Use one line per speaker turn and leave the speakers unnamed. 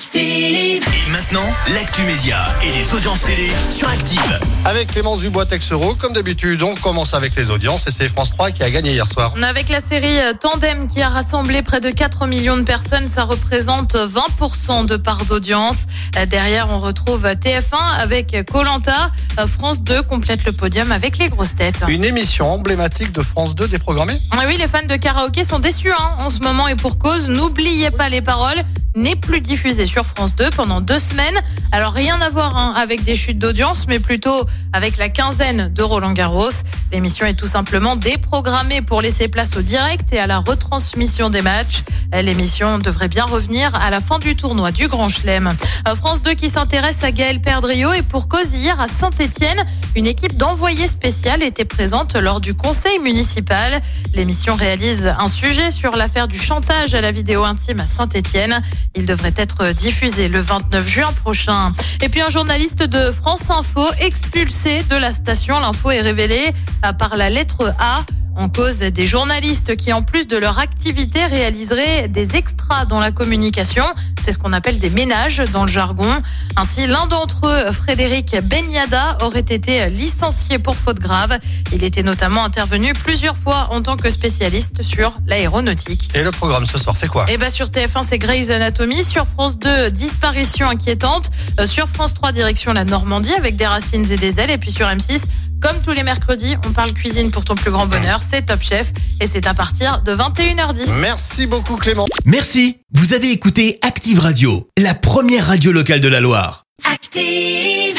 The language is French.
Active.
Et maintenant, l'actu média et les audiences télé sur Active.
Avec Clémence Dubois Texero, comme d'habitude, on commence avec les audiences et c'est France 3 qui a gagné hier soir.
Avec la série euh, Tandem qui a rassemblé près de 4 millions de personnes, ça représente 20% de part d'audience. Euh, Derrière, on retrouve TF1 avec Colanta. France 2 complète le podium avec les grosses têtes.
Une émission emblématique de France 2 déprogrammée
Ah oui, les fans de karaoké sont déçus hein, en ce moment et pour cause. N'oubliez pas les paroles n'est plus diffusée sur France 2 pendant deux semaines. Alors rien à voir hein, avec des chutes d'audience, mais plutôt avec la quinzaine de Roland Garros. L'émission est tout simplement déprogrammée pour laisser place au direct et à la retransmission des matchs. L'émission devrait bien revenir à la fin du tournoi du Grand Chelem. Euh, France 2 qui s'intéresse à Gaël Perdriau et pour cause hier à Saint-Etienne, une équipe d'envoyés spécial était présente lors du conseil municipal. L'émission réalise un sujet sur l'affaire du chantage à la vidéo intime à Saint-Etienne. Il devrait être diffusé le 29 juin prochain. Et puis un journaliste de France Info expulsé de la station. L'info est révélée par la lettre A en cause des journalistes qui, en plus de leur activité, réaliseraient des extras dans la communication. C'est ce qu'on appelle des ménages dans le jargon. Ainsi, l'un d'entre eux, Frédéric Benyada, aurait été licencié pour faute grave. Il était notamment intervenu plusieurs fois en tant que spécialiste sur l'aéronautique.
Et le programme ce soir, c'est quoi?
Et bah sur TF1, c'est Grey's Anatomy. Sur France 2, disparition inquiétante. Euh, sur France 3, direction la Normandie avec des racines et des ailes. Et puis sur M6, comme tous les mercredis, on parle cuisine pour ton plus grand bonheur. C'est Top Chef et c'est à partir de 21h10.
Merci beaucoup Clément.
Merci. Vous avez écouté Active Radio, la première radio locale de la Loire.
Active.